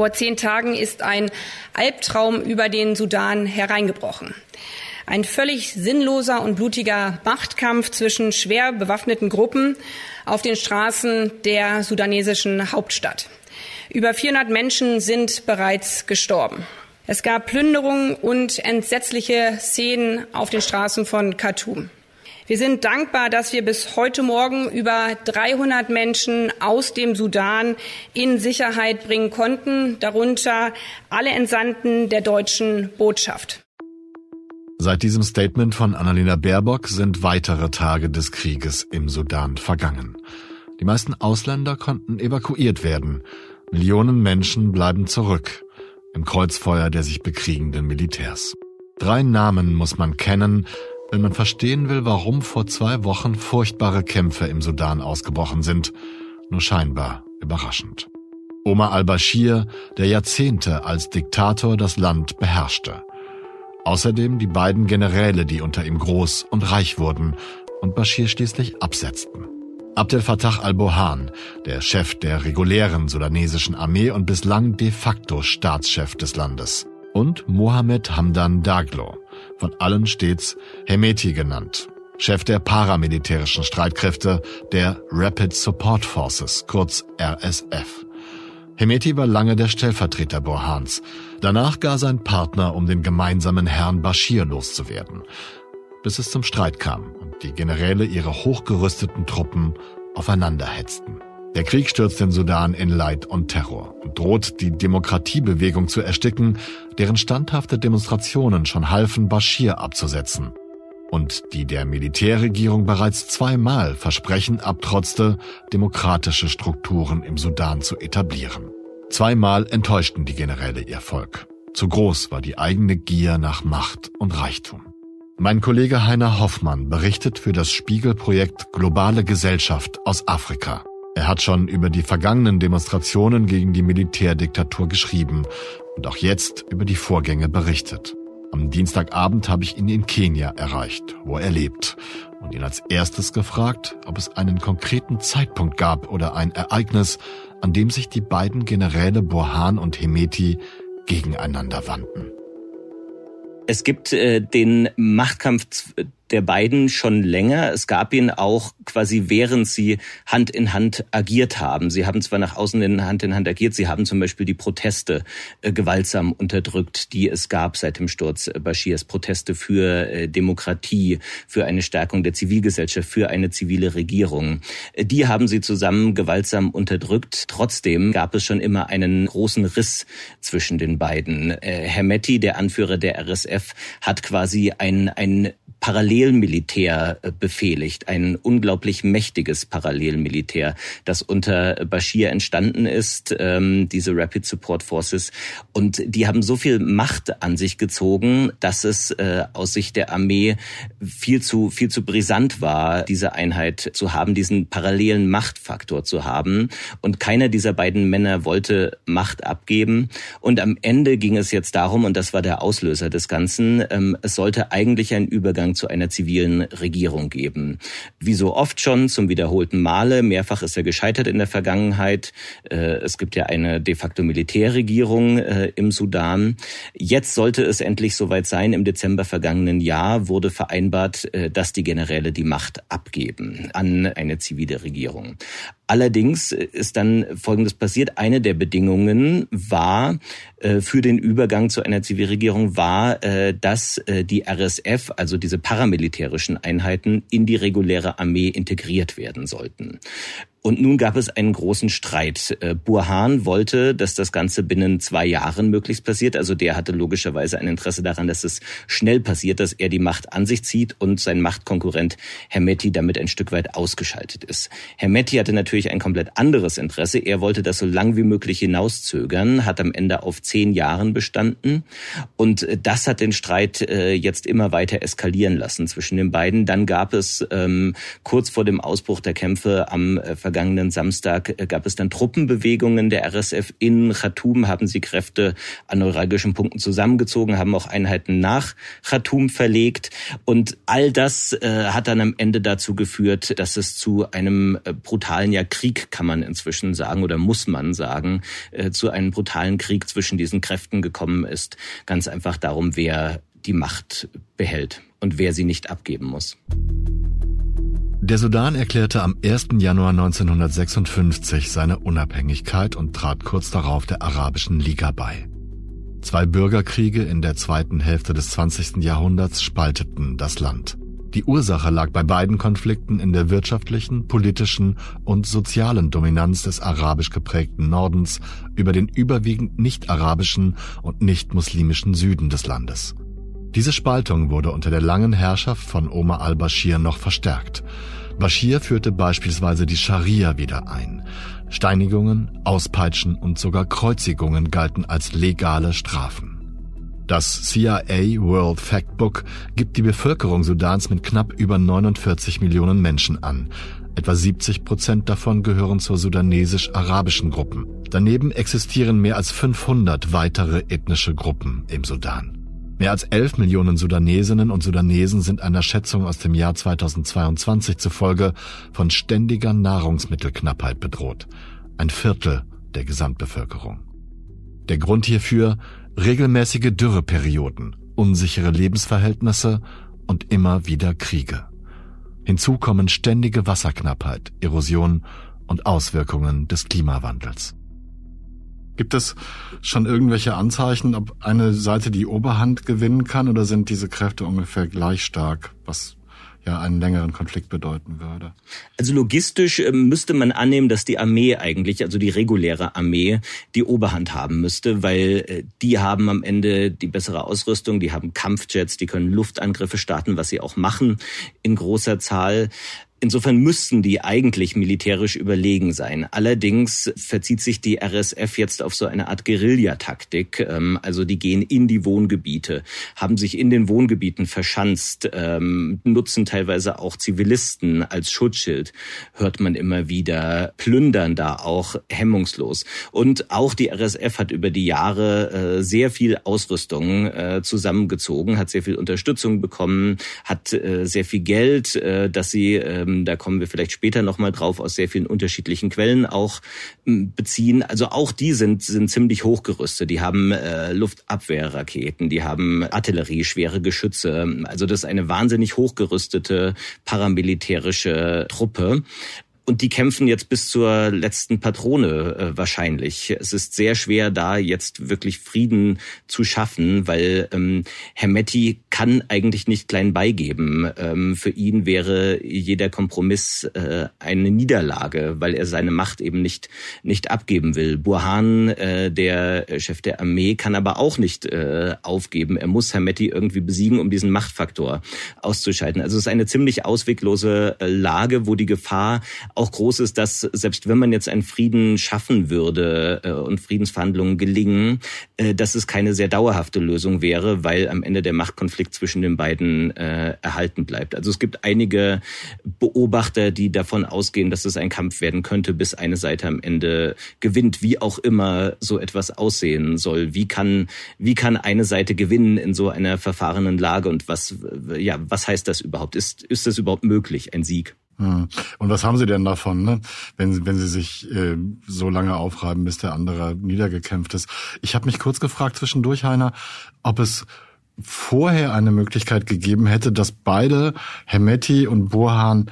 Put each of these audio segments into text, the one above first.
Vor zehn Tagen ist ein Albtraum über den Sudan hereingebrochen. Ein völlig sinnloser und blutiger Machtkampf zwischen schwer bewaffneten Gruppen auf den Straßen der sudanesischen Hauptstadt. Über 400 Menschen sind bereits gestorben. Es gab Plünderungen und entsetzliche Szenen auf den Straßen von Khartoum. Wir sind dankbar, dass wir bis heute Morgen über 300 Menschen aus dem Sudan in Sicherheit bringen konnten, darunter alle Entsandten der deutschen Botschaft. Seit diesem Statement von Annalena Baerbock sind weitere Tage des Krieges im Sudan vergangen. Die meisten Ausländer konnten evakuiert werden. Millionen Menschen bleiben zurück im Kreuzfeuer der sich bekriegenden Militärs. Drei Namen muss man kennen, wenn man verstehen will, warum vor zwei Wochen furchtbare Kämpfe im Sudan ausgebrochen sind, nur scheinbar überraschend. Omar al-Bashir, der Jahrzehnte als Diktator das Land beherrschte. Außerdem die beiden Generäle, die unter ihm groß und reich wurden und Bashir schließlich absetzten. Abdel Fattah al-Bohan, der Chef der regulären sudanesischen Armee und bislang de facto Staatschef des Landes. Und Mohammed Hamdan Daglo, von allen stets Hemeti genannt, Chef der paramilitärischen Streitkräfte der Rapid Support Forces, kurz RSF. Hemeti war lange der Stellvertreter Borhans, danach gar sein Partner, um den gemeinsamen Herrn Bashir loszuwerden bis es zum Streit kam und die Generäle ihre hochgerüsteten Truppen aufeinanderhetzten. Der Krieg stürzt den Sudan in Leid und Terror und droht die Demokratiebewegung zu ersticken, deren standhafte Demonstrationen schon halfen, Bashir abzusetzen und die der Militärregierung bereits zweimal Versprechen abtrotzte, demokratische Strukturen im Sudan zu etablieren. Zweimal enttäuschten die Generäle ihr Volk. Zu groß war die eigene Gier nach Macht und Reichtum. Mein Kollege Heiner Hoffmann berichtet für das Spiegelprojekt Globale Gesellschaft aus Afrika. Er hat schon über die vergangenen Demonstrationen gegen die Militärdiktatur geschrieben und auch jetzt über die Vorgänge berichtet. Am Dienstagabend habe ich ihn in Kenia erreicht, wo er lebt, und ihn als erstes gefragt, ob es einen konkreten Zeitpunkt gab oder ein Ereignis, an dem sich die beiden Generäle Burhan und Hemeti gegeneinander wandten. Es gibt äh, den Machtkampf der beiden schon länger. Es gab ihn auch quasi während sie Hand in Hand agiert haben. Sie haben zwar nach außen in Hand in Hand agiert, sie haben zum Beispiel die Proteste äh, gewaltsam unterdrückt, die es gab seit dem Sturz Bashirs. Proteste für äh, Demokratie, für eine Stärkung der Zivilgesellschaft, für eine zivile Regierung. Äh, die haben sie zusammen gewaltsam unterdrückt. Trotzdem gab es schon immer einen großen Riss zwischen den beiden. Äh, Hermetti, der Anführer der RSF, hat quasi ein, ein Parallelmilitär äh, befehligt, ein unglaublich mächtiges Parallelmilitär, das unter Bashir entstanden ist, ähm, diese Rapid Support Forces. Und die haben so viel Macht an sich gezogen, dass es äh, aus Sicht der Armee viel zu, viel zu brisant war, diese Einheit zu haben, diesen parallelen Machtfaktor zu haben. Und keiner dieser beiden Männer wollte Macht abgeben. Und am Ende ging es jetzt darum, und das war der Auslöser des Ganzen, ähm, es sollte eigentlich ein Übergang Übergang zu einer zivilen Regierung geben. Wie so oft schon zum wiederholten Male, mehrfach ist er gescheitert in der Vergangenheit. Äh, es gibt ja eine de facto Militärregierung äh, im Sudan. Jetzt sollte es endlich soweit sein. Im Dezember vergangenen Jahr wurde vereinbart, äh, dass die Generäle die Macht abgeben an eine zivile Regierung. Allerdings ist dann Folgendes passiert. Eine der Bedingungen war für den Übergang zu einer Zivilregierung war, dass die RSF, also diese paramilitärischen Einheiten, in die reguläre Armee integriert werden sollten. Und nun gab es einen großen Streit. Äh, Burhan wollte, dass das Ganze binnen zwei Jahren möglichst passiert. Also der hatte logischerweise ein Interesse daran, dass es schnell passiert, dass er die Macht an sich zieht und sein Machtkonkurrent Hermetti damit ein Stück weit ausgeschaltet ist. Hermetti hatte natürlich ein komplett anderes Interesse. Er wollte das so lang wie möglich hinauszögern, hat am Ende auf zehn Jahren bestanden. Und das hat den Streit äh, jetzt immer weiter eskalieren lassen zwischen den beiden. Dann gab es ähm, kurz vor dem Ausbruch der Kämpfe am äh, vergangenen Samstag äh, gab es dann Truppenbewegungen der RSF in Khartoum, haben sie Kräfte an neuralgischen Punkten zusammengezogen, haben auch Einheiten nach Khartoum verlegt. Und all das äh, hat dann am Ende dazu geführt, dass es zu einem äh, brutalen ja Krieg, kann man inzwischen sagen, oder muss man sagen, zu einem brutalen Krieg zwischen diesen Kräften gekommen ist. Ganz einfach darum, wer die Macht behält und wer sie nicht abgeben muss. Der Sudan erklärte am 1. Januar 1956 seine Unabhängigkeit und trat kurz darauf der Arabischen Liga bei. Zwei Bürgerkriege in der zweiten Hälfte des 20. Jahrhunderts spalteten das Land. Die Ursache lag bei beiden Konflikten in der wirtschaftlichen, politischen und sozialen Dominanz des arabisch geprägten Nordens über den überwiegend nicht-arabischen und nicht-muslimischen Süden des Landes. Diese Spaltung wurde unter der langen Herrschaft von Omar al-Bashir noch verstärkt. Bashir führte beispielsweise die Scharia wieder ein. Steinigungen, Auspeitschen und sogar Kreuzigungen galten als legale Strafen. Das CIA World Factbook gibt die Bevölkerung Sudans mit knapp über 49 Millionen Menschen an. Etwa 70 Prozent davon gehören zur sudanesisch-arabischen Gruppen. Daneben existieren mehr als 500 weitere ethnische Gruppen im Sudan. Mehr als 11 Millionen Sudanesinnen und Sudanesen sind einer Schätzung aus dem Jahr 2022 zufolge von ständiger Nahrungsmittelknappheit bedroht. Ein Viertel der Gesamtbevölkerung. Der Grund hierfür regelmäßige Dürreperioden, unsichere Lebensverhältnisse und immer wieder Kriege. Hinzu kommen ständige Wasserknappheit, Erosion und Auswirkungen des Klimawandels. Gibt es schon irgendwelche Anzeichen, ob eine Seite die Oberhand gewinnen kann oder sind diese Kräfte ungefähr gleich stark, was ja einen längeren Konflikt bedeuten würde. Also logistisch äh, müsste man annehmen, dass die Armee eigentlich, also die reguläre Armee, die Oberhand haben müsste, weil äh, die haben am Ende die bessere Ausrüstung, die haben Kampfjets, die können Luftangriffe starten, was sie auch machen in großer Zahl. Insofern müssten die eigentlich militärisch überlegen sein. Allerdings verzieht sich die RSF jetzt auf so eine Art Guerillataktik. Ähm, also die gehen in die Wohngebiete, haben sich in den Wohngebieten verschanzt, ähm, nutzen teilweise auch Zivilisten als Schutzschild, hört man immer wieder, plündern da auch hemmungslos. Und auch die RSF hat über die Jahre äh, sehr viel Ausrüstung äh, zusammengezogen, hat sehr viel Unterstützung bekommen, hat äh, sehr viel Geld, das sie ähm, da kommen wir vielleicht später nochmal drauf, aus sehr vielen unterschiedlichen Quellen auch beziehen. Also auch die sind, sind ziemlich hochgerüstet. Die haben äh, Luftabwehrraketen, die haben Artillerie, schwere Geschütze. Also das ist eine wahnsinnig hochgerüstete paramilitärische Truppe. Und die kämpfen jetzt bis zur letzten Patrone äh, wahrscheinlich. Es ist sehr schwer, da jetzt wirklich Frieden zu schaffen, weil ähm, Hermetti kann eigentlich nicht klein beigeben. Ähm, für ihn wäre jeder Kompromiss äh, eine Niederlage, weil er seine Macht eben nicht nicht abgeben will. Burhan, äh, der Chef der Armee, kann aber auch nicht äh, aufgeben. Er muss Hermetti irgendwie besiegen, um diesen Machtfaktor auszuschalten. Also es ist eine ziemlich ausweglose äh, Lage, wo die Gefahr auch groß ist, dass selbst wenn man jetzt einen Frieden schaffen würde äh, und Friedensverhandlungen gelingen, äh, dass es keine sehr dauerhafte Lösung wäre, weil am Ende der Machtkonflikt zwischen den beiden äh, erhalten bleibt. Also es gibt einige Beobachter, die davon ausgehen, dass es ein Kampf werden könnte, bis eine Seite am Ende gewinnt, wie auch immer so etwas aussehen soll. Wie kann, wie kann eine Seite gewinnen in so einer verfahrenen Lage und was, ja, was heißt das überhaupt? Ist, ist das überhaupt möglich, ein Sieg? Hm. Und was haben Sie denn davon, ne? wenn, wenn Sie sich äh, so lange aufreiben, bis der andere niedergekämpft ist? Ich habe mich kurz gefragt zwischendurch, Heiner, ob es vorher eine Möglichkeit gegeben hätte, dass beide, Hemeti und Burhan,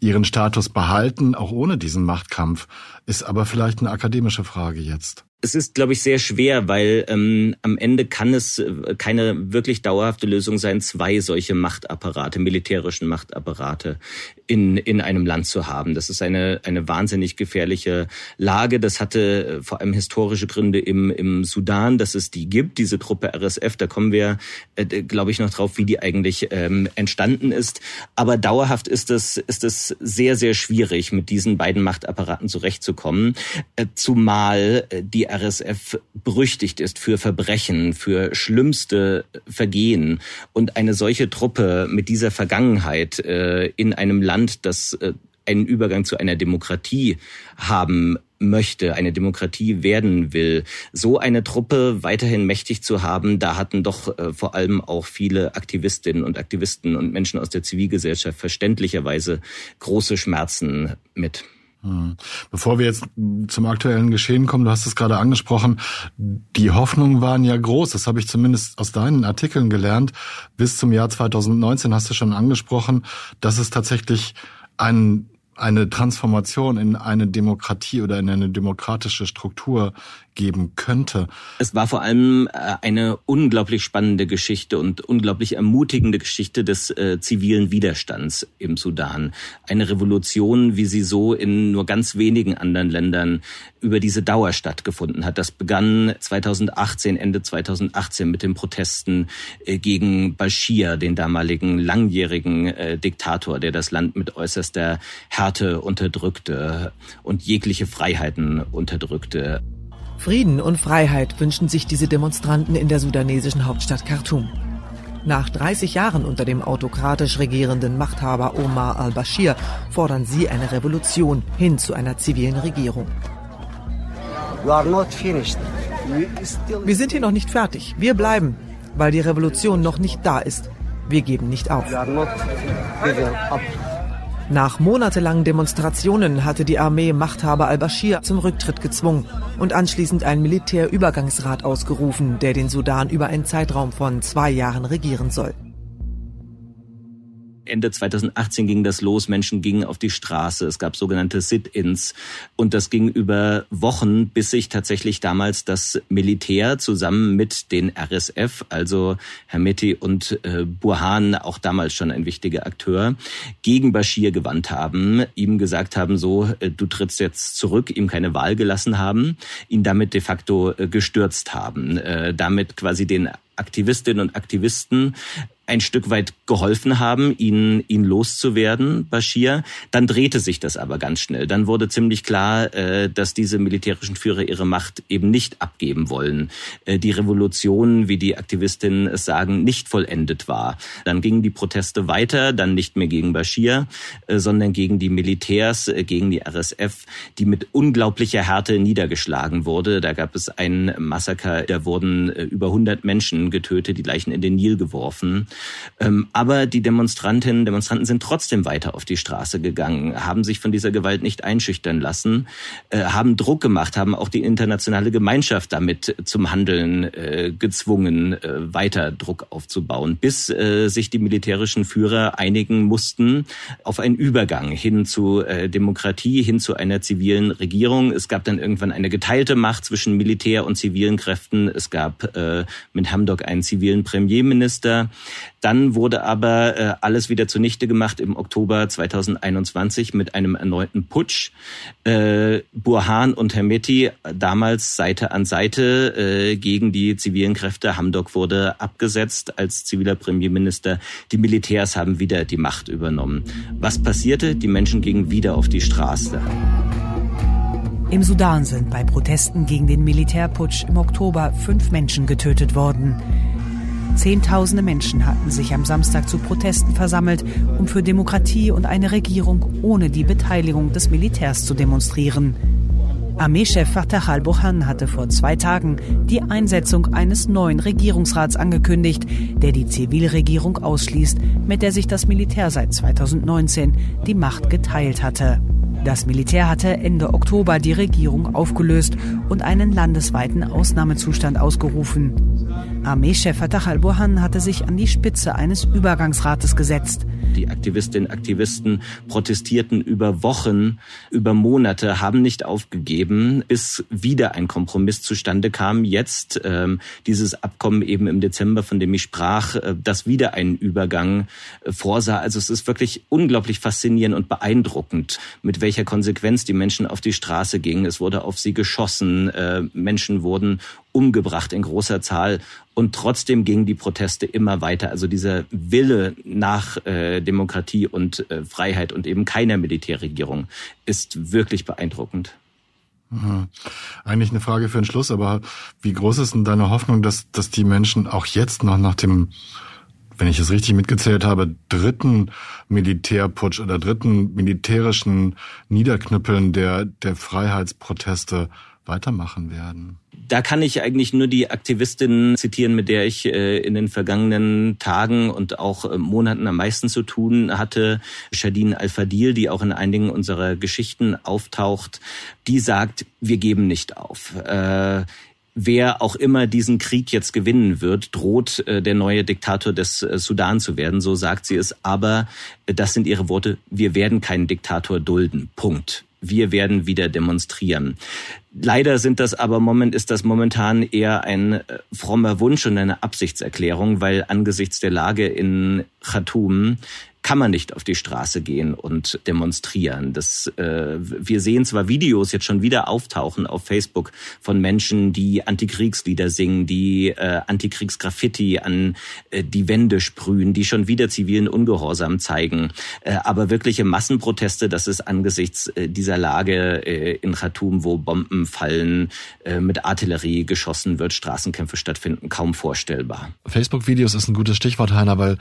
ihren Status behalten, auch ohne diesen Machtkampf, ist aber vielleicht eine akademische Frage jetzt. Es ist, glaube ich, sehr schwer, weil ähm, am Ende kann es äh, keine wirklich dauerhafte Lösung sein, zwei solche Machtapparate, militärischen Machtapparate in, in einem Land zu haben. Das ist eine, eine wahnsinnig gefährliche Lage. Das hatte äh, vor allem historische Gründe im, im Sudan, dass es die gibt, diese Truppe RSF. Da kommen wir, äh, glaube ich, noch drauf, wie die eigentlich ähm, entstanden ist. Aber dauerhaft ist es, ist es sehr, sehr schwierig, mit diesen beiden Machtapparaten zurechtzukommen. Äh, zumal äh, die RSF berüchtigt ist für Verbrechen, für schlimmste Vergehen. Und eine solche Truppe mit dieser Vergangenheit äh, in einem Land, das äh, einen Übergang zu einer Demokratie haben möchte, eine Demokratie werden will, so eine Truppe weiterhin mächtig zu haben, da hatten doch äh, vor allem auch viele Aktivistinnen und Aktivisten und Menschen aus der Zivilgesellschaft verständlicherweise große Schmerzen mit. Hm. Bevor wir jetzt zum aktuellen Geschehen kommen, du hast es gerade angesprochen, die Hoffnungen waren ja groß, das habe ich zumindest aus deinen Artikeln gelernt. Bis zum Jahr 2019 hast du schon angesprochen, dass es tatsächlich einen eine Transformation in eine Demokratie oder in eine demokratische Struktur geben könnte. Es war vor allem äh, eine unglaublich spannende Geschichte und unglaublich ermutigende Geschichte des äh, zivilen Widerstands im Sudan. Eine Revolution, wie sie so in nur ganz wenigen anderen Ländern über diese Dauer stattgefunden hat. Das begann 2018, Ende 2018 mit den Protesten äh, gegen Bashir, den damaligen langjährigen äh, Diktator, der das Land mit äußerster Härte unterdrückte und jegliche Freiheiten unterdrückte. Frieden und Freiheit wünschen sich diese Demonstranten in der sudanesischen Hauptstadt Khartoum. Nach 30 Jahren unter dem autokratisch regierenden Machthaber Omar al-Bashir fordern sie eine Revolution hin zu einer zivilen Regierung. Wir sind hier noch nicht fertig. Wir bleiben, weil die Revolution noch nicht da ist. Wir geben nicht auf. Nach monatelangen Demonstrationen hatte die Armee Machthaber al-Bashir zum Rücktritt gezwungen und anschließend einen Militärübergangsrat ausgerufen, der den Sudan über einen Zeitraum von zwei Jahren regieren soll. Ende 2018 ging das los, Menschen gingen auf die Straße, es gab sogenannte Sit-ins. Und das ging über Wochen, bis sich tatsächlich damals das Militär zusammen mit den RSF, also Hermeti und äh, Burhan, auch damals schon ein wichtiger Akteur, gegen Bashir gewandt haben, ihm gesagt haben, so, äh, du trittst jetzt zurück, ihm keine Wahl gelassen haben, ihn damit de facto äh, gestürzt haben, äh, damit quasi den Aktivistinnen und Aktivisten ein Stück weit geholfen haben, ihn, ihn loszuwerden, Bashir. Dann drehte sich das aber ganz schnell. Dann wurde ziemlich klar, äh, dass diese militärischen Führer ihre Macht eben nicht abgeben wollen. Äh, die Revolution, wie die Aktivistinnen es sagen, nicht vollendet war. Dann gingen die Proteste weiter, dann nicht mehr gegen Bashir, äh, sondern gegen die Militärs, gegen die RSF, die mit unglaublicher Härte niedergeschlagen wurde. Da gab es ein Massaker, da wurden über 100 Menschen getötet, die Leichen in den Nil geworfen. Ähm, aber die Demonstrantinnen und Demonstranten sind trotzdem weiter auf die Straße gegangen, haben sich von dieser Gewalt nicht einschüchtern lassen, äh, haben Druck gemacht, haben auch die internationale Gemeinschaft damit zum Handeln äh, gezwungen, äh, weiter Druck aufzubauen, bis sich die militärischen Führer einigen mussten auf einen Übergang hin zu Demokratie, hin zu einer zivilen Regierung. Es gab dann irgendwann eine geteilte Macht zwischen Militär und zivilen Kräften. Es gab mit Hamdok einen zivilen Premierminister. Dann wurde aber äh, alles wieder zunichte gemacht im Oktober 2021 mit einem erneuten Putsch. Äh, Burhan und Hermeti damals Seite an Seite äh, gegen die zivilen Kräfte. Hamdok wurde abgesetzt als ziviler Premierminister. Die Militärs haben wieder die Macht übernommen. Was passierte? Die Menschen gingen wieder auf die Straße. Im Sudan sind bei Protesten gegen den Militärputsch im Oktober fünf Menschen getötet worden. Zehntausende Menschen hatten sich am Samstag zu Protesten versammelt, um für Demokratie und eine Regierung ohne die Beteiligung des Militärs zu demonstrieren. Armeechef Fatah al-Burhan hatte vor zwei Tagen die Einsetzung eines neuen Regierungsrats angekündigt, der die Zivilregierung ausschließt, mit der sich das Militär seit 2019 die Macht geteilt hatte. Das Militär hatte Ende Oktober die Regierung aufgelöst und einen landesweiten Ausnahmezustand ausgerufen. Armeechef Fatah al-Burhan hatte sich an die Spitze eines Übergangsrates gesetzt. Die Aktivistinnen und Aktivisten protestierten über Wochen, über Monate, haben nicht aufgegeben, bis wieder ein Kompromiss zustande kam. Jetzt ähm, dieses Abkommen eben im Dezember, von dem ich sprach, äh, das wieder einen Übergang äh, vorsah. Also es ist wirklich unglaublich faszinierend und beeindruckend, mit welcher Konsequenz die Menschen auf die Straße gingen. Es wurde auf sie geschossen, äh, Menschen wurden umgebracht in großer Zahl. Und trotzdem gingen die Proteste immer weiter. Also dieser Wille nach äh, Demokratie und äh, Freiheit und eben keiner Militärregierung ist wirklich beeindruckend. Mhm. Eigentlich eine Frage für den Schluss, aber wie groß ist denn deine Hoffnung, dass, dass die Menschen auch jetzt noch nach dem wenn ich es richtig mitgezählt habe, dritten Militärputsch oder dritten militärischen Niederknüppeln der, der Freiheitsproteste weitermachen werden? Da kann ich eigentlich nur die Aktivistin zitieren, mit der ich äh, in den vergangenen Tagen und auch äh, Monaten am meisten zu tun hatte, Shadine Al-Fadil, die auch in einigen unserer Geschichten auftaucht. Die sagt, wir geben nicht auf. Äh, wer auch immer diesen Krieg jetzt gewinnen wird, droht der neue Diktator des Sudan zu werden, so sagt sie es. Aber das sind ihre Worte, wir werden keinen Diktator dulden. Punkt. Wir werden wieder demonstrieren. Leider sind das aber moment, ist das momentan eher ein äh, frommer Wunsch und eine Absichtserklärung, weil angesichts der Lage in Khartoum kann man nicht auf die Straße gehen und demonstrieren. Das, äh, wir sehen zwar Videos jetzt schon wieder auftauchen auf Facebook von Menschen, die Antikriegslieder singen, die äh, Antikriegsgraffiti an äh, die Wände sprühen, die schon wieder zivilen Ungehorsam zeigen. Äh, aber wirkliche Massenproteste, das ist angesichts äh, dieser Lage äh, in Khartoum, wo Bomben fallen, äh, mit Artillerie geschossen wird, Straßenkämpfe stattfinden, kaum vorstellbar. Facebook-Videos ist ein gutes Stichwort, Heiner, weil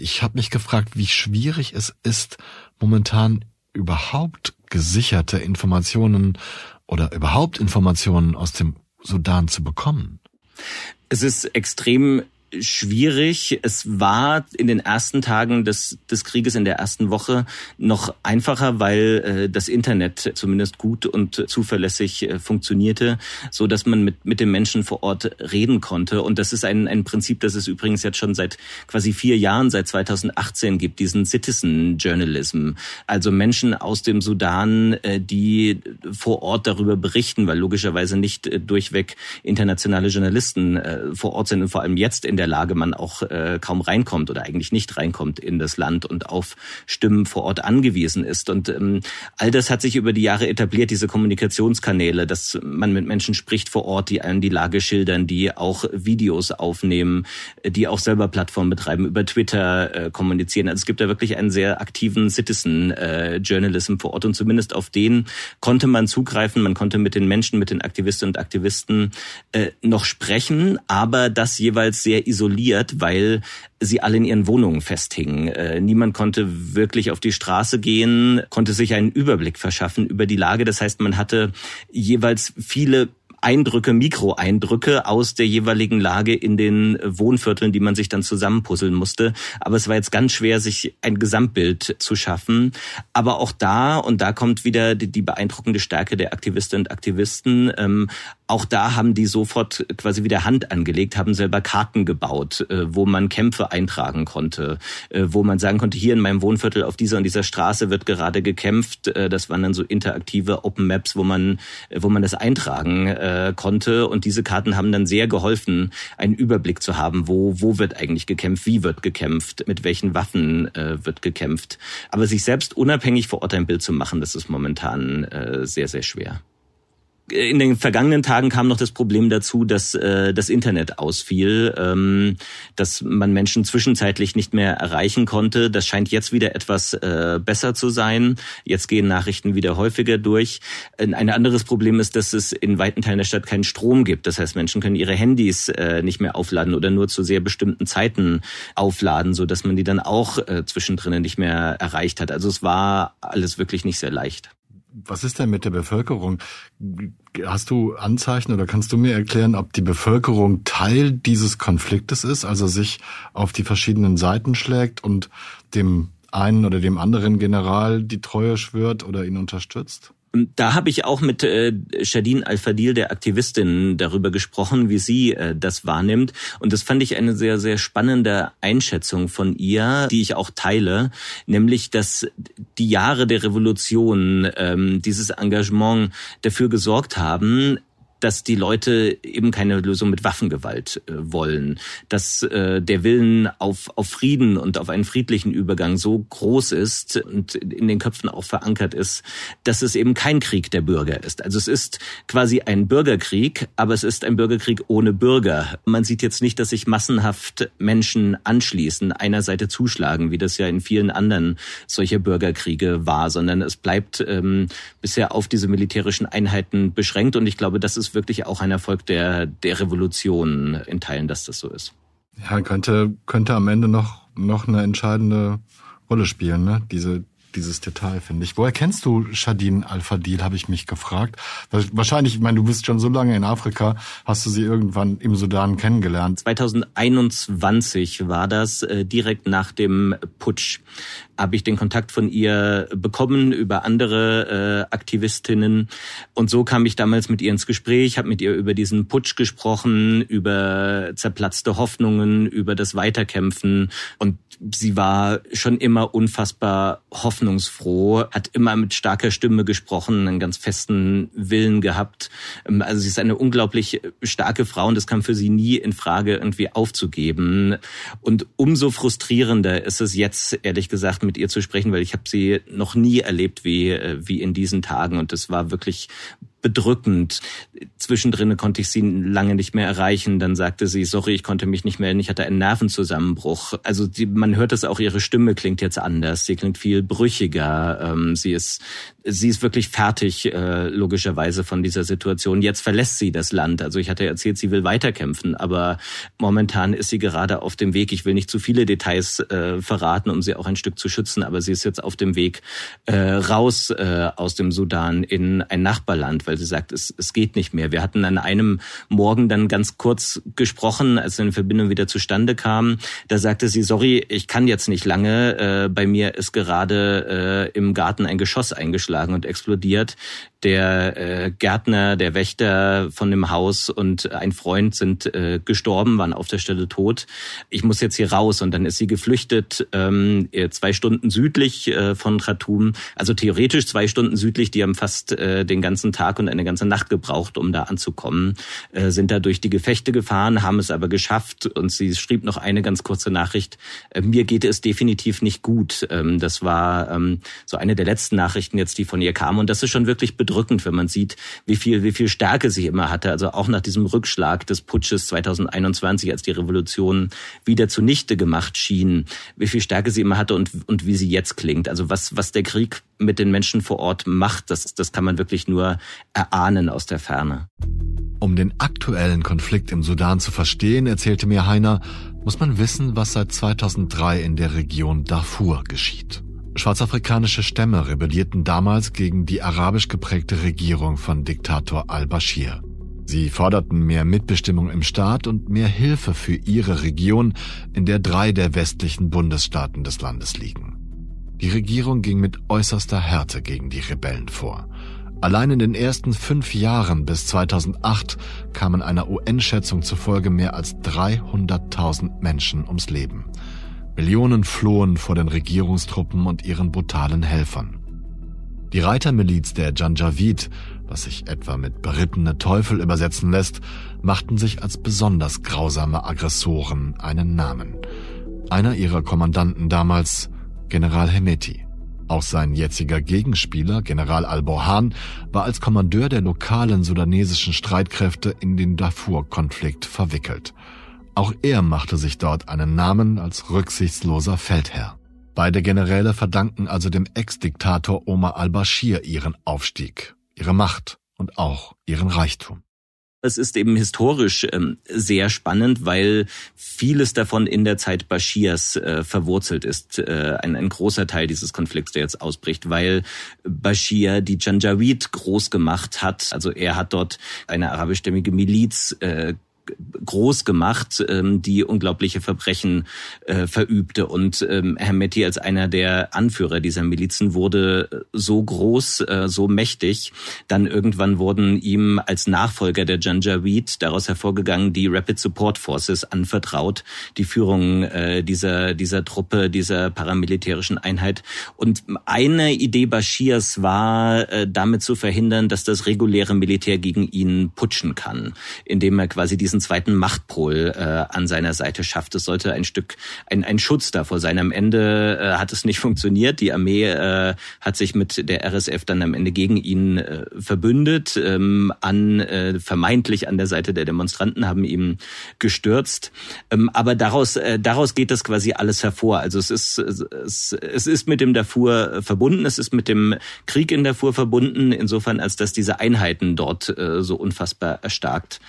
ich habe mich gefragt, wie schwierig es ist, momentan überhaupt gesicherte Informationen oder überhaupt Informationen aus dem Sudan zu bekommen. Es ist extrem schwierig. Es war in den ersten Tagen des, des Krieges, in der ersten Woche, noch einfacher, weil äh, das Internet zumindest gut und zuverlässig äh, funktionierte, so dass man mit, mit den Menschen vor Ort reden konnte. Und das ist ein, ein Prinzip, das es übrigens jetzt schon seit quasi vier Jahren, seit 2018 gibt, diesen Citizen Journalism. Also Menschen aus dem Sudan, äh, die vor Ort darüber berichten, weil logischerweise nicht äh, durchweg internationale Journalisten äh, vor Ort sind und vor allem jetzt in der Lage man auch äh, kaum reinkommt oder eigentlich nicht reinkommt in das Land und auf Stimmen vor Ort angewiesen ist. Und ähm, all das hat sich über die Jahre etabliert, diese Kommunikationskanäle, dass man mit Menschen spricht vor Ort, die einem die Lage schildern, die auch Videos aufnehmen, die auch selber Plattformen betreiben, über Twitter äh, kommunizieren. Also es gibt da wirklich einen sehr aktiven Citizen äh, Journalism vor Ort und zumindest auf den konnte man zugreifen. Man konnte mit den Menschen, mit den Aktivistinnen und Aktivisten äh, noch sprechen, aber das jeweils sehr isoliert, weil sie alle in ihren Wohnungen festhingen. Äh, niemand konnte wirklich auf die Straße gehen, konnte sich einen Überblick verschaffen über die Lage. Das heißt, man hatte jeweils viele Eindrücke, Mikroeindrücke aus der jeweiligen Lage in den Wohnvierteln, die man sich dann zusammenpuzzeln musste. Aber es war jetzt ganz schwer, sich ein Gesamtbild zu schaffen. Aber auch da, und da kommt wieder die, beeindruckende Stärke der Aktivistinnen und Aktivisten, ähm, auch da haben die sofort quasi wieder Hand angelegt, haben selber Karten gebaut, äh, wo man Kämpfe eintragen konnte, äh, wo man sagen konnte, hier in meinem Wohnviertel auf dieser und dieser Straße wird gerade gekämpft. Äh, das waren dann so interaktive Open Maps, wo man, wo man das eintragen konnte. Und diese Karten haben dann sehr geholfen, einen Überblick zu haben, wo, wo wird eigentlich gekämpft, wie wird gekämpft, mit welchen Waffen wird gekämpft. Aber sich selbst unabhängig vor Ort ein Bild zu machen, das ist momentan sehr, sehr schwer in den vergangenen Tagen kam noch das Problem dazu, dass äh, das Internet ausfiel, ähm, dass man Menschen zwischenzeitlich nicht mehr erreichen konnte. Das scheint jetzt wieder etwas äh, besser zu sein. Jetzt gehen Nachrichten wieder häufiger durch. Ein anderes Problem ist, dass es in weiten Teilen der Stadt keinen Strom gibt. Das heißt, Menschen können ihre Handys äh, nicht mehr aufladen oder nur zu sehr bestimmten Zeiten aufladen, so dass man die dann auch äh, zwischendrin nicht mehr erreicht hat. Also es war alles wirklich nicht sehr leicht was ist denn mit der Bevölkerung? Hast du Anzeichen oder kannst du mir erklären, ob die Bevölkerung Teil dieses Konfliktes ist, also sich auf die verschiedenen Seiten schlägt und dem einen oder dem anderen General die Treue schwört oder ihn unterstützt? Da habe ich auch mit äh, Shadine Al-Fadil, der Aktivistin, darüber gesprochen, wie sie äh, das wahrnimmt. Und das fand ich eine sehr, sehr spannende Einschätzung von ihr, die ich auch teile, nämlich, dass die Jahre der Revolution, ähm, dieses Engagement dafür gesorgt haben, dass die Leute eben keine Lösung mit Waffengewalt äh, wollen, dass äh, der Willen auf, auf Frieden und auf einen friedlichen Übergang so groß ist und in den Köpfen auch verankert ist, dass es eben kein Krieg der Bürger ist. Also es ist quasi ein Bürgerkrieg, aber es ist ein Bürgerkrieg ohne Bürger. Man sieht jetzt nicht, dass sich massenhaft Menschen anschließen, einer Seite zuschlagen, wie das ja in vielen anderen solcher Bürgerkriege war, sondern es bleibt ähm, bisher auf diese militärischen Einheiten beschränkt und ich glaube, das ist ist wirklich auch ein Erfolg der, der Revolution in Teilen, dass das so ist. Ja, könnte, könnte am Ende noch, noch eine entscheidende Rolle spielen, ne? Diese, dieses Detail, finde ich. Woher kennst du Shadin Al-Fadil, habe ich mich gefragt. Wahrscheinlich, ich meine, du bist schon so lange in Afrika, hast du sie irgendwann im Sudan kennengelernt? 2021 war das, äh, direkt nach dem Putsch habe ich den Kontakt von ihr bekommen über andere äh, Aktivistinnen und so kam ich damals mit ihr ins Gespräch, habe mit ihr über diesen Putsch gesprochen, über zerplatzte Hoffnungen, über das Weiterkämpfen und sie war schon immer unfassbar hoffnungsfroh, hat immer mit starker Stimme gesprochen, einen ganz festen Willen gehabt. Ähm, also sie ist eine unglaublich starke Frau und das kam für sie nie in Frage irgendwie aufzugeben und umso frustrierender ist es jetzt ehrlich gesagt mit ihr zu sprechen, weil ich habe sie noch nie erlebt wie, äh, wie in diesen Tagen und es war wirklich bedrückend. Zwischendrin konnte ich sie lange nicht mehr erreichen. Dann sagte sie, sorry, ich konnte mich nicht melden, ich hatte einen Nervenzusammenbruch. Also die, man hört es auch, ihre Stimme klingt jetzt anders. Sie klingt viel brüchiger. Ähm, sie ist, sie ist wirklich fertig, äh, logischerweise von dieser Situation. Jetzt verlässt sie das Land. Also ich hatte erzählt, sie will weiterkämpfen, aber momentan ist sie gerade auf dem Weg. Ich will nicht zu viele Details äh, verraten, um sie auch ein Stück zu schützen, aber sie ist jetzt auf dem Weg äh, raus äh, aus dem Sudan in ein Nachbarland, weil weil sie sagt, es, es geht nicht mehr. Wir hatten an einem Morgen dann ganz kurz gesprochen, als eine Verbindung wieder zustande kam. Da sagte sie, sorry, ich kann jetzt nicht lange. Äh, bei mir ist gerade äh, im Garten ein Geschoss eingeschlagen und explodiert der äh, Gärtner, der Wächter von dem Haus und ein Freund sind äh, gestorben, waren auf der Stelle tot. Ich muss jetzt hier raus und dann ist sie geflüchtet, ähm, zwei Stunden südlich äh, von Khartoum, also theoretisch zwei Stunden südlich. Die haben fast äh, den ganzen Tag und eine ganze Nacht gebraucht, um da anzukommen, äh, sind da durch die Gefechte gefahren, haben es aber geschafft und sie schrieb noch eine ganz kurze Nachricht: äh, Mir geht es definitiv nicht gut. Ähm, das war ähm, so eine der letzten Nachrichten jetzt, die von ihr kamen und das ist schon wirklich bedrückend, wenn man sieht, wie viel, wie viel Stärke sie immer hatte. Also auch nach diesem Rückschlag des Putsches 2021, als die Revolution wieder zunichte gemacht schien, wie viel Stärke sie immer hatte und, und wie sie jetzt klingt. Also was, was der Krieg mit den Menschen vor Ort macht, das, das kann man wirklich nur erahnen aus der Ferne. Um den aktuellen Konflikt im Sudan zu verstehen, erzählte mir Heiner, muss man wissen, was seit 2003 in der Region Darfur geschieht. Schwarzafrikanische Stämme rebellierten damals gegen die arabisch geprägte Regierung von Diktator al-Bashir. Sie forderten mehr Mitbestimmung im Staat und mehr Hilfe für ihre Region, in der drei der westlichen Bundesstaaten des Landes liegen. Die Regierung ging mit äußerster Härte gegen die Rebellen vor. Allein in den ersten fünf Jahren bis 2008 kamen einer UN-Schätzung zufolge mehr als 300.000 Menschen ums Leben. Millionen flohen vor den Regierungstruppen und ihren brutalen Helfern. Die Reitermiliz der Janjaweed, was sich etwa mit berittene Teufel übersetzen lässt, machten sich als besonders grausame Aggressoren einen Namen. Einer ihrer Kommandanten damals, General Hemeti. Auch sein jetziger Gegenspieler, General al-Borhan, war als Kommandeur der lokalen sudanesischen Streitkräfte in den Darfur-Konflikt verwickelt. Auch er machte sich dort einen Namen als rücksichtsloser Feldherr. Beide Generäle verdanken also dem Ex-Diktator Omar al-Bashir ihren Aufstieg, ihre Macht und auch ihren Reichtum. Es ist eben historisch ähm, sehr spannend, weil vieles davon in der Zeit Bashirs äh, verwurzelt ist. Äh, ein, ein großer Teil dieses Konflikts, der jetzt ausbricht, weil Bashir die Janjaweed groß gemacht hat. Also er hat dort eine arabischstämmige Miliz äh, groß gemacht, ähm, die unglaubliche Verbrechen äh, verübte. Und ähm, Hermetti als einer der Anführer dieser Milizen wurde so groß, äh, so mächtig. Dann irgendwann wurden ihm als Nachfolger der Janjaweed daraus hervorgegangen die Rapid Support Forces anvertraut, die Führung äh, dieser, dieser Truppe, dieser paramilitärischen Einheit. Und eine Idee Bashirs war, äh, damit zu verhindern, dass das reguläre Militär gegen ihn putschen kann, indem er quasi diesen diesen zweiten Machtpol äh, an seiner Seite schafft. Es sollte ein Stück ein, ein Schutz davor sein. Am Ende äh, hat es nicht funktioniert. Die Armee äh, hat sich mit der RSF dann am Ende gegen ihn äh, verbündet, ähm, an äh, vermeintlich an der Seite der Demonstranten haben ihn gestürzt. Ähm, aber daraus äh, daraus geht das quasi alles hervor. Also es ist es, es ist mit dem Darfur verbunden. Es ist mit dem Krieg in Darfur verbunden. Insofern als dass diese Einheiten dort äh, so unfassbar erstarkt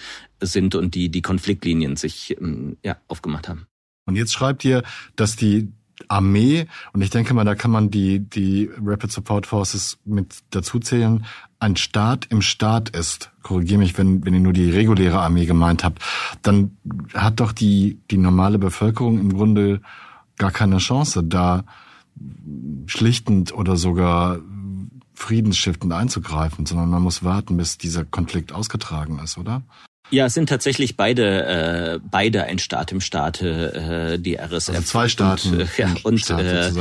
sind und die die Konfliktlinien sich ähm, ja, aufgemacht haben. Und jetzt schreibt ihr, dass die Armee, und ich denke mal, da kann man die, die Rapid Support Forces mit dazuzählen, ein Staat im Staat ist. Korrigiere mich, wenn, wenn ihr nur die reguläre Armee gemeint habt. Dann hat doch die, die normale Bevölkerung im Grunde gar keine Chance, da schlichtend oder sogar friedensstiftend einzugreifen, sondern man muss warten, bis dieser Konflikt ausgetragen ist, oder? Ja, es sind tatsächlich beide äh, beide ein Staat im Staate, äh, die RSF. Also zwei Staaten. Und, äh, ja, und Staat äh,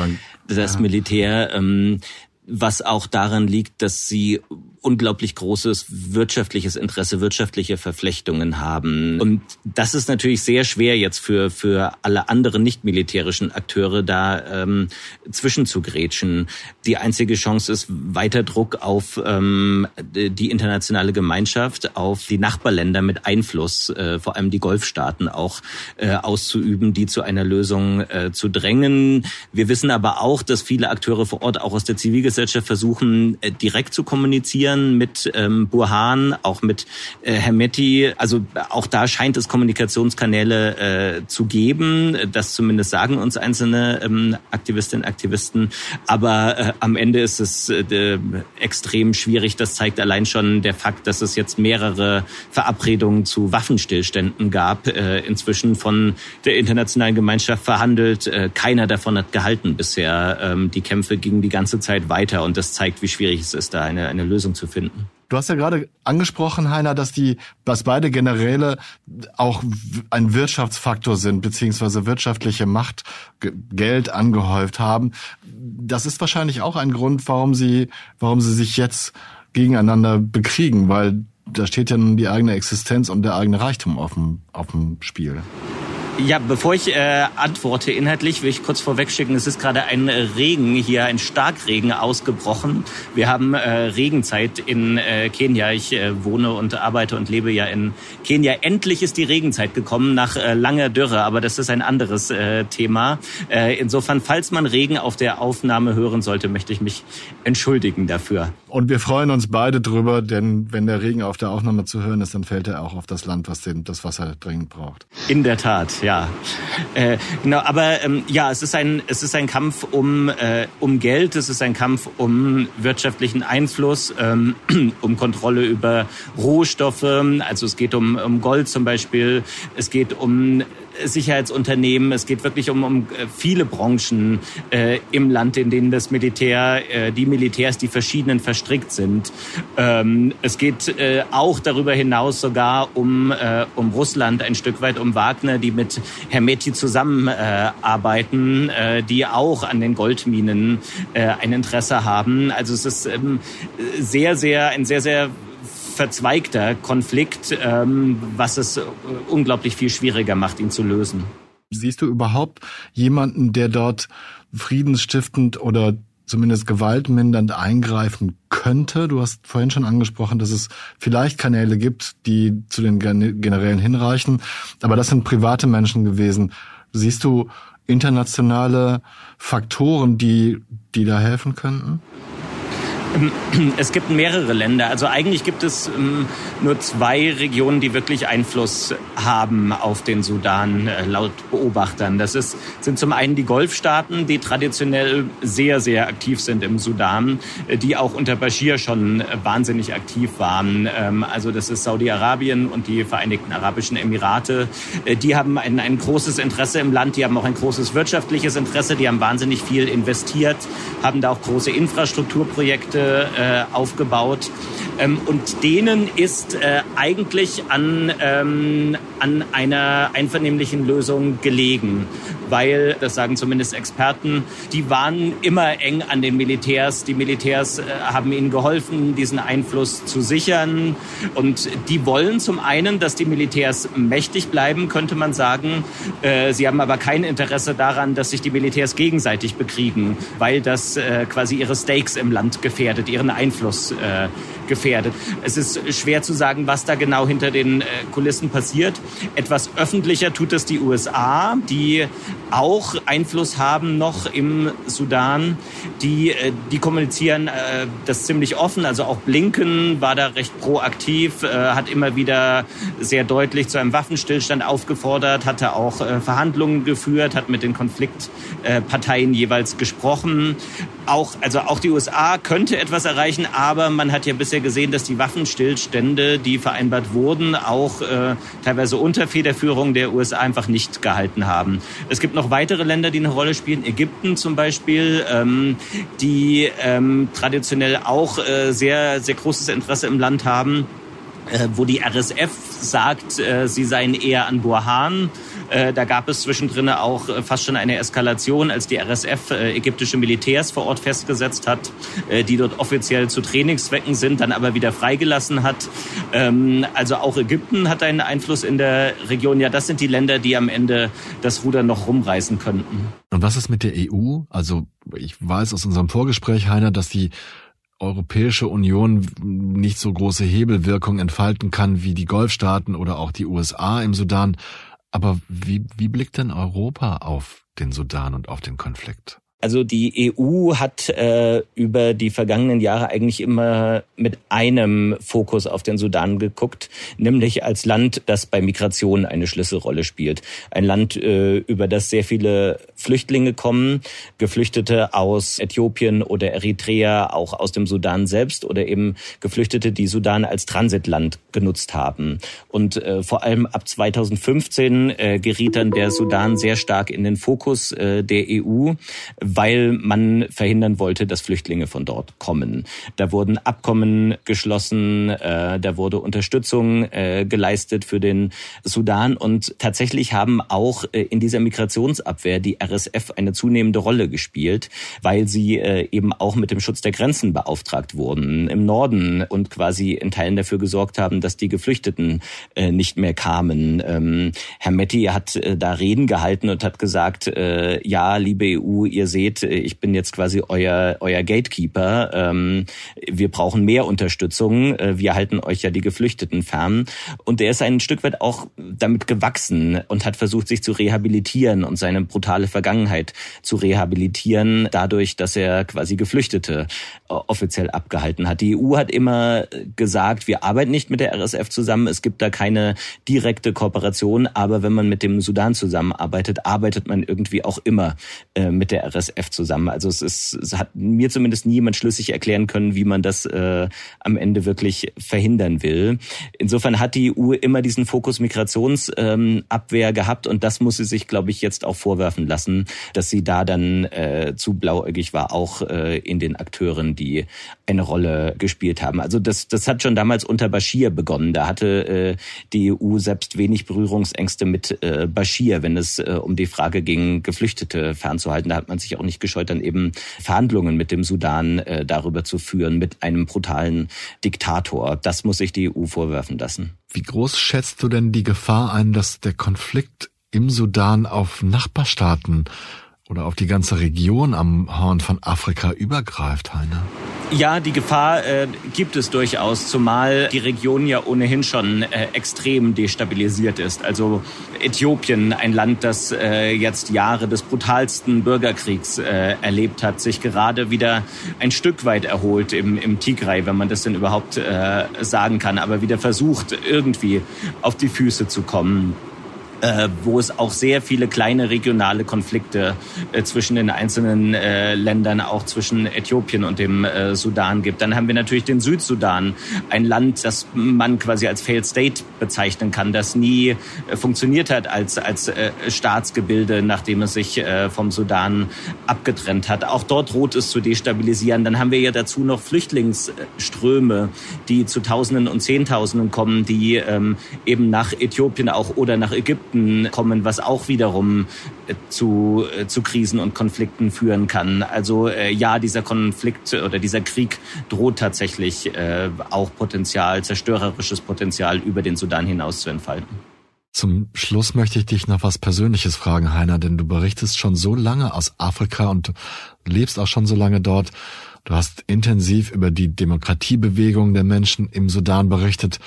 das ja. Militär. Ähm, was auch daran liegt, dass sie unglaublich großes wirtschaftliches Interesse, wirtschaftliche Verflechtungen haben. Und das ist natürlich sehr schwer jetzt für, für alle anderen nicht militärischen Akteure da ähm, zwischenzugrätschen. Die einzige Chance ist weiter Druck auf ähm, die internationale Gemeinschaft, auf die Nachbarländer mit Einfluss, äh, vor allem die Golfstaaten auch äh, auszuüben, die zu einer Lösung äh, zu drängen. Wir wissen aber auch, dass viele Akteure vor Ort auch aus der Zivilgesellschaft versuchen, äh, direkt zu kommunizieren kommunizieren mit ähm, Burhan, auch mit äh, Hermetti. Also auch da scheint es Kommunikationskanäle äh, zu geben. Das zumindest sagen uns einzelne ähm, Aktivistinnen und Aktivisten. Aber äh, am Ende ist es äh, extrem schwierig. Das zeigt allein schon der Fakt, dass es jetzt mehrere Verabredungen zu Waffenstillständen gab, äh, inzwischen von der internationalen Gemeinschaft verhandelt. Äh, keiner davon hat gehalten bisher. Ähm, die Kämpfe gingen die ganze Zeit weiter und das zeigt, wie schwierig es ist, da eine, eine Lösung zu finden. Du hast ja gerade angesprochen, Heiner, dass die, dass beide Generäle auch ein Wirtschaftsfaktor sind, beziehungsweise wirtschaftliche Macht, Geld angehäuft haben. Das ist wahrscheinlich auch ein Grund, warum sie, warum sie sich jetzt gegeneinander bekriegen, weil da steht ja nun die eigene Existenz und der eigene Reichtum auf dem, auf dem Spiel. Ja, bevor ich äh, antworte inhaltlich, will ich kurz vorwegschicken, es ist gerade ein Regen hier, ein Starkregen ausgebrochen. Wir haben äh, Regenzeit in äh, Kenia. Ich äh, wohne und arbeite und lebe ja in Kenia. Endlich ist die Regenzeit gekommen nach äh, langer Dürre, aber das ist ein anderes äh, Thema. Äh, insofern, falls man Regen auf der Aufnahme hören sollte, möchte ich mich entschuldigen dafür. Und wir freuen uns beide drüber, denn wenn der Regen auf der Aufnahme zu hören ist, dann fällt er auch auf das Land, was den, das Wasser dringend braucht. In der Tat, ja. Äh, genau, aber ähm, ja, es ist ein es ist ein Kampf um äh, um Geld, es ist ein Kampf um wirtschaftlichen Einfluss, ähm, um Kontrolle über Rohstoffe. Also es geht um um Gold zum Beispiel, es geht um Sicherheitsunternehmen. Es geht wirklich um, um äh, viele Branchen äh, im Land, in denen das Militär, äh, die Militärs, die verschiedenen verstrickt sind. Ähm, es geht äh, auch darüber hinaus sogar um, äh, um Russland, ein Stück weit um Wagner, die mit Hermeti zusammenarbeiten, äh, die auch an den Goldminen äh, ein Interesse haben. Also es ist ähm, sehr, sehr, ein sehr, sehr verzweigter Konflikt, ähm, was es äh, unglaublich viel schwieriger macht, ihn zu lösen. Siehst du überhaupt jemanden, der dort friedensstiftend oder zumindest gewaltmindernd eingreifen könnte? Du hast vorhin schon angesprochen, dass es vielleicht Kanäle gibt, die zu den Generälen hinreichen, aber das sind private Menschen gewesen. Siehst du internationale Faktoren, die, die da helfen könnten? Es gibt mehrere Länder. Also eigentlich gibt es ähm, nur zwei Regionen, die wirklich Einfluss haben auf den Sudan, äh, laut Beobachtern. Das ist, sind zum einen die Golfstaaten, die traditionell sehr, sehr aktiv sind im Sudan, äh, die auch unter Bashir schon wahnsinnig aktiv waren. Ähm, also das ist Saudi-Arabien und die Vereinigten Arabischen Emirate. Äh, die haben ein, ein großes Interesse im Land, die haben auch ein großes wirtschaftliches Interesse, die haben wahnsinnig viel investiert, haben da auch große Infrastrukturprojekte äh, aufgebaut. Ähm, und denen ist äh, eigentlich an, ähm, an einer einvernehmlichen Lösung gelegen, weil, das sagen zumindest Experten, die waren immer eng an den Militärs. Die Militärs äh, haben ihnen geholfen, diesen Einfluss zu sichern. Und die wollen zum einen, dass die Militärs mächtig bleiben, könnte man sagen. Äh, sie haben aber kein Interesse daran, dass sich die Militärs gegenseitig bekriegen, weil das äh, quasi ihre Stakes im Land gefährdet, ihren Einfluss äh, gefährdet. Es ist schwer zu sagen, was da genau hinter den Kulissen passiert. Etwas öffentlicher tut es die USA, die auch Einfluss haben noch im Sudan. Die, äh, die kommunizieren äh, das ziemlich offen. Also auch Blinken war da recht proaktiv, äh, hat immer wieder sehr deutlich zu einem Waffenstillstand aufgefordert, hatte auch Verhandlungen geführt, hat mit den Konfliktparteien jeweils gesprochen. Auch, also auch die USA könnte etwas erreichen, aber man hat ja bisher gesehen, dass die Waffenstillstände, die vereinbart wurden, auch äh, teilweise unter Federführung der USA einfach nicht gehalten haben. Es gibt noch weitere Länder, die eine Rolle spielen. Ägypten zum Beispiel, ähm, die ähm, traditionell auch äh, sehr, sehr großes Interesse im Land haben wo die RSF sagt, äh, sie seien eher an Burhan. Äh, da gab es zwischendrin auch äh, fast schon eine Eskalation, als die RSF äh, ägyptische Militärs vor Ort festgesetzt hat, äh, die dort offiziell zu Trainingszwecken sind, dann aber wieder freigelassen hat. Ähm, also auch Ägypten hat einen Einfluss in der Region. Ja, das sind die Länder, die am Ende das Ruder noch rumreißen könnten. Und was ist mit der EU? Also ich weiß aus unserem Vorgespräch, Heiner, dass die Europäische Union nicht so große Hebelwirkung entfalten kann wie die Golfstaaten oder auch die USA im Sudan. Aber wie, wie blickt denn Europa auf den Sudan und auf den Konflikt? Also die EU hat äh, über die vergangenen Jahre eigentlich immer mit einem Fokus auf den Sudan geguckt, nämlich als Land, das bei Migration eine Schlüsselrolle spielt. Ein Land, äh, über das sehr viele Flüchtlinge kommen, Geflüchtete aus Äthiopien oder Eritrea, auch aus dem Sudan selbst oder eben Geflüchtete, die Sudan als Transitland genutzt haben. Und äh, vor allem ab 2015 äh, geriet dann der Sudan sehr stark in den Fokus äh, der EU weil man verhindern wollte, dass Flüchtlinge von dort kommen. Da wurden Abkommen geschlossen, äh, da wurde Unterstützung äh, geleistet für den Sudan und tatsächlich haben auch äh, in dieser Migrationsabwehr die RSF eine zunehmende Rolle gespielt, weil sie äh, eben auch mit dem Schutz der Grenzen beauftragt wurden im Norden und quasi in Teilen dafür gesorgt haben, dass die Geflüchteten äh, nicht mehr kamen. Ähm, Herr Metti hat äh, da Reden gehalten und hat gesagt, äh, ja, liebe EU, ihr seht, ich bin jetzt quasi euer, euer Gatekeeper. Ähm, wir brauchen mehr Unterstützung. Äh, wir halten euch ja die Geflüchteten fern. Und er ist ein Stück weit auch damit gewachsen und hat versucht, sich zu rehabilitieren und seine brutale Vergangenheit zu rehabilitieren, dadurch, dass er quasi Geflüchtete äh, offiziell abgehalten hat. Die EU hat immer gesagt, wir arbeiten nicht mit der RSF zusammen. Es gibt da keine direkte Kooperation. Aber wenn man mit dem Sudan zusammenarbeitet, arbeitet man irgendwie auch immer äh, mit der RSF RSF zusammen. Also es, ist, es hat mir zumindest niemand schlüssig erklären können, wie man das äh, am Ende wirklich verhindern will. Insofern hat die EU immer diesen Fokus Migrationsabwehr ähm, gehabt und das muss sie sich, glaube ich, jetzt auch vorwerfen lassen, dass sie da dann äh, zu blauäugig war, auch äh, in den Akteuren, die eine Rolle gespielt haben. Also das, das hat schon damals unter Bashir begonnen. Da hatte äh, die EU selbst wenig Berührungsängste mit äh, Bashir, wenn es äh, um die Frage ging, Geflüchtete fernzuhalten. Da hat man sich auch nicht gescheut, dann eben Verhandlungen mit dem Sudan äh, darüber zu führen, mit einem brutalen Diktator. Das muss sich die EU vorwerfen lassen. Wie groß schätzt du denn die Gefahr ein, dass der Konflikt im Sudan auf Nachbarstaaten oder auf die ganze Region am Horn von Afrika übergreift, Heiner? Ja, die Gefahr äh, gibt es durchaus, zumal die Region ja ohnehin schon äh, extrem destabilisiert ist. Also Äthiopien, ein Land, das äh, jetzt Jahre des brutalsten Bürgerkriegs äh, erlebt hat, sich gerade wieder ein Stück weit erholt im, im Tigray, wenn man das denn überhaupt äh, sagen kann, aber wieder versucht, irgendwie auf die Füße zu kommen äh, wo es auch sehr viele kleine regionale Konflikte äh, zwischen den einzelnen äh, Ländern, auch zwischen Äthiopien und dem äh, Sudan gibt. Dann haben wir natürlich den Südsudan, ein Land, das man quasi als Failed State bezeichnen kann, das nie äh, funktioniert hat als, als äh, Staatsgebilde, nachdem es sich vom Sudan abgetrennt hat. Auch dort droht es zu destabilisieren. Dann haben wir ja dazu noch Flüchtlingsströme, die zu Tausenden und Zehntausenden kommen, die ähm, eben nach Äthiopien auch oder nach Ägypten Konflikten kommen, was auch wiederum äh, zu, äh, zu Krisen und Konflikten führen kann. Also äh, ja, dieser Konflikt oder dieser Krieg droht tatsächlich auch Potenzial, zerstörerisches Potenzial über den Sudan hinaus zu entfalten. Zum Schluss möchte ich dich noch was Persönliches fragen, Heiner, denn du berichtest schon so lange aus Afrika und lebst auch schon so lange dort. Du hast intensiv über die Demokratiebewegung der Menschen im Sudan berichtet.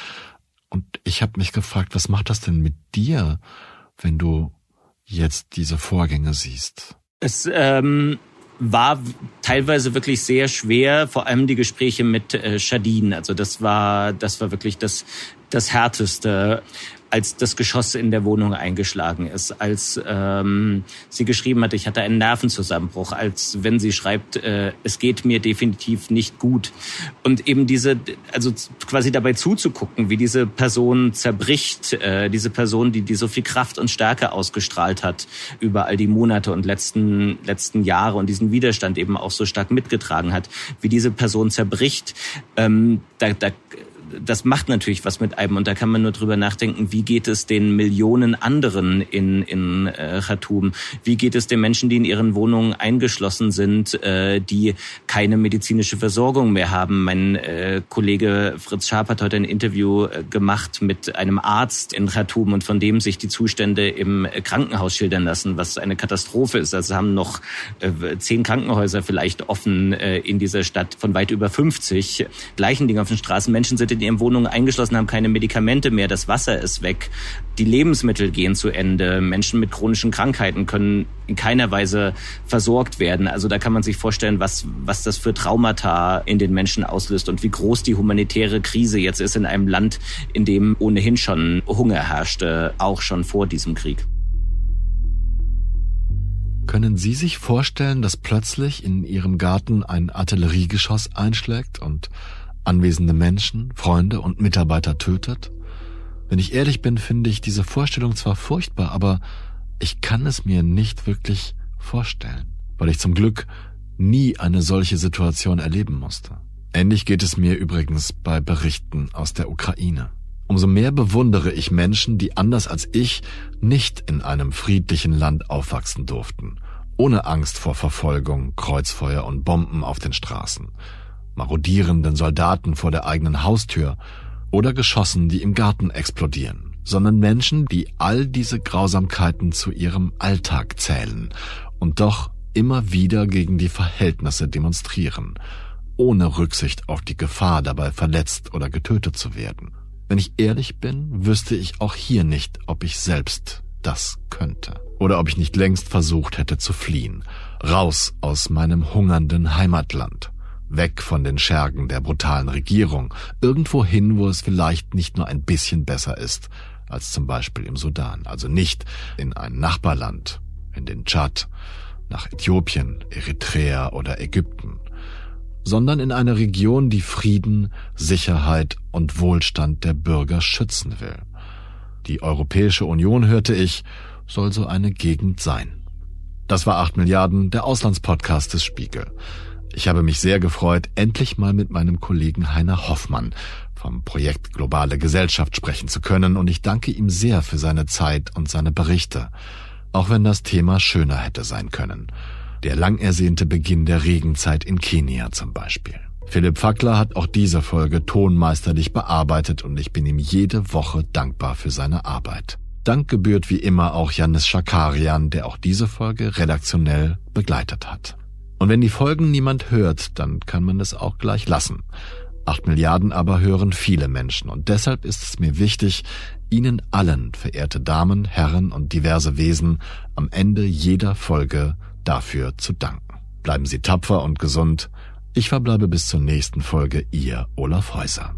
Und ich habe mich gefragt, was macht das denn mit dir, wenn du jetzt diese Vorgänge siehst? Es ähm, war teilweise wirklich sehr schwer, vor allem die Gespräche mit äh, Shadin. Also das war, das war wirklich das, das Härteste als das Geschoss in der Wohnung eingeschlagen ist, als ähm, sie geschrieben hat, ich hatte einen Nervenzusammenbruch, als wenn sie schreibt, äh, es geht mir definitiv nicht gut. Und eben diese, also quasi dabei zuzugucken, wie diese Person zerbricht, äh, diese Person, die, die so viel Kraft und Stärke ausgestrahlt hat über all die Monate und letzten, letzten Jahre und diesen Widerstand eben auch so stark mitgetragen hat, wie diese Person zerbricht, ähm, da, da das macht natürlich was mit einem und da kann man nur drüber nachdenken, wie geht es den Millionen anderen in, in äh, Khartoum? Wie geht es den Menschen, die in ihren Wohnungen eingeschlossen sind, äh, die keine medizinische Versorgung mehr haben? Mein äh, Kollege Fritz Scharp hat heute ein Interview äh, gemacht mit einem Arzt in Khartoum und von dem sich die Zustände im Krankenhaus schildern lassen, was eine Katastrophe ist. Also haben noch äh, zehn Krankenhäuser vielleicht offen äh, in dieser Stadt von weit über 50. Gleichen Dinge auf den Straßen. Menschen sind in ihren Wohnungen eingeschlossen, haben keine Medikamente mehr, das Wasser ist weg, die Lebensmittel gehen zu Ende, Menschen mit chronischen Krankheiten können in keiner Weise versorgt werden. Also da kann man sich vorstellen, was, was das für Traumata in den Menschen auslöst und wie groß die humanitäre Krise jetzt ist in einem Land, in dem ohnehin schon Hunger herrschte, auch schon vor diesem Krieg. Können Sie sich vorstellen, dass plötzlich in Ihrem Garten ein Artilleriegeschoss einschlägt und anwesende Menschen, Freunde und Mitarbeiter tötet? Wenn ich ehrlich bin, finde ich diese Vorstellung zwar furchtbar, aber ich kann es mir nicht wirklich vorstellen, weil ich zum Glück nie eine solche Situation erleben musste. Ähnlich geht es mir übrigens bei Berichten aus der Ukraine. Umso mehr bewundere ich Menschen, die anders als ich nicht in einem friedlichen Land aufwachsen durften, ohne Angst vor Verfolgung, Kreuzfeuer und Bomben auf den Straßen, marodierenden Soldaten vor der eigenen Haustür oder Geschossen, die im Garten explodieren, sondern Menschen, die all diese Grausamkeiten zu ihrem Alltag zählen und doch immer wieder gegen die Verhältnisse demonstrieren, ohne Rücksicht auf die Gefahr dabei verletzt oder getötet zu werden. Wenn ich ehrlich bin, wüsste ich auch hier nicht, ob ich selbst das könnte. Oder ob ich nicht längst versucht hätte zu fliehen, raus aus meinem hungernden Heimatland weg von den Schergen der brutalen Regierung, irgendwo hin, wo es vielleicht nicht nur ein bisschen besser ist als zum Beispiel im Sudan, also nicht in ein Nachbarland, in den Tschad, nach Äthiopien, Eritrea oder Ägypten, sondern in eine Region, die Frieden, Sicherheit und Wohlstand der Bürger schützen will. Die Europäische Union, hörte ich, soll so eine Gegend sein. Das war 8 Milliarden, der Auslandspodcast des Spiegel. Ich habe mich sehr gefreut, endlich mal mit meinem Kollegen Heiner Hoffmann vom Projekt Globale Gesellschaft sprechen zu können und ich danke ihm sehr für seine Zeit und seine Berichte, auch wenn das Thema schöner hätte sein können. Der lang ersehnte Beginn der Regenzeit in Kenia zum Beispiel. Philipp Fackler hat auch diese Folge tonmeisterlich bearbeitet und ich bin ihm jede Woche dankbar für seine Arbeit. Dank gebührt wie immer auch Janis Schakarian, der auch diese Folge redaktionell begleitet hat. Und wenn die Folgen niemand hört, dann kann man es auch gleich lassen. Acht Milliarden aber hören viele Menschen und deshalb ist es mir wichtig, Ihnen allen, verehrte Damen, Herren und diverse Wesen, am Ende jeder Folge dafür zu danken. Bleiben Sie tapfer und gesund. Ich verbleibe bis zur nächsten Folge, Ihr Olaf Häuser.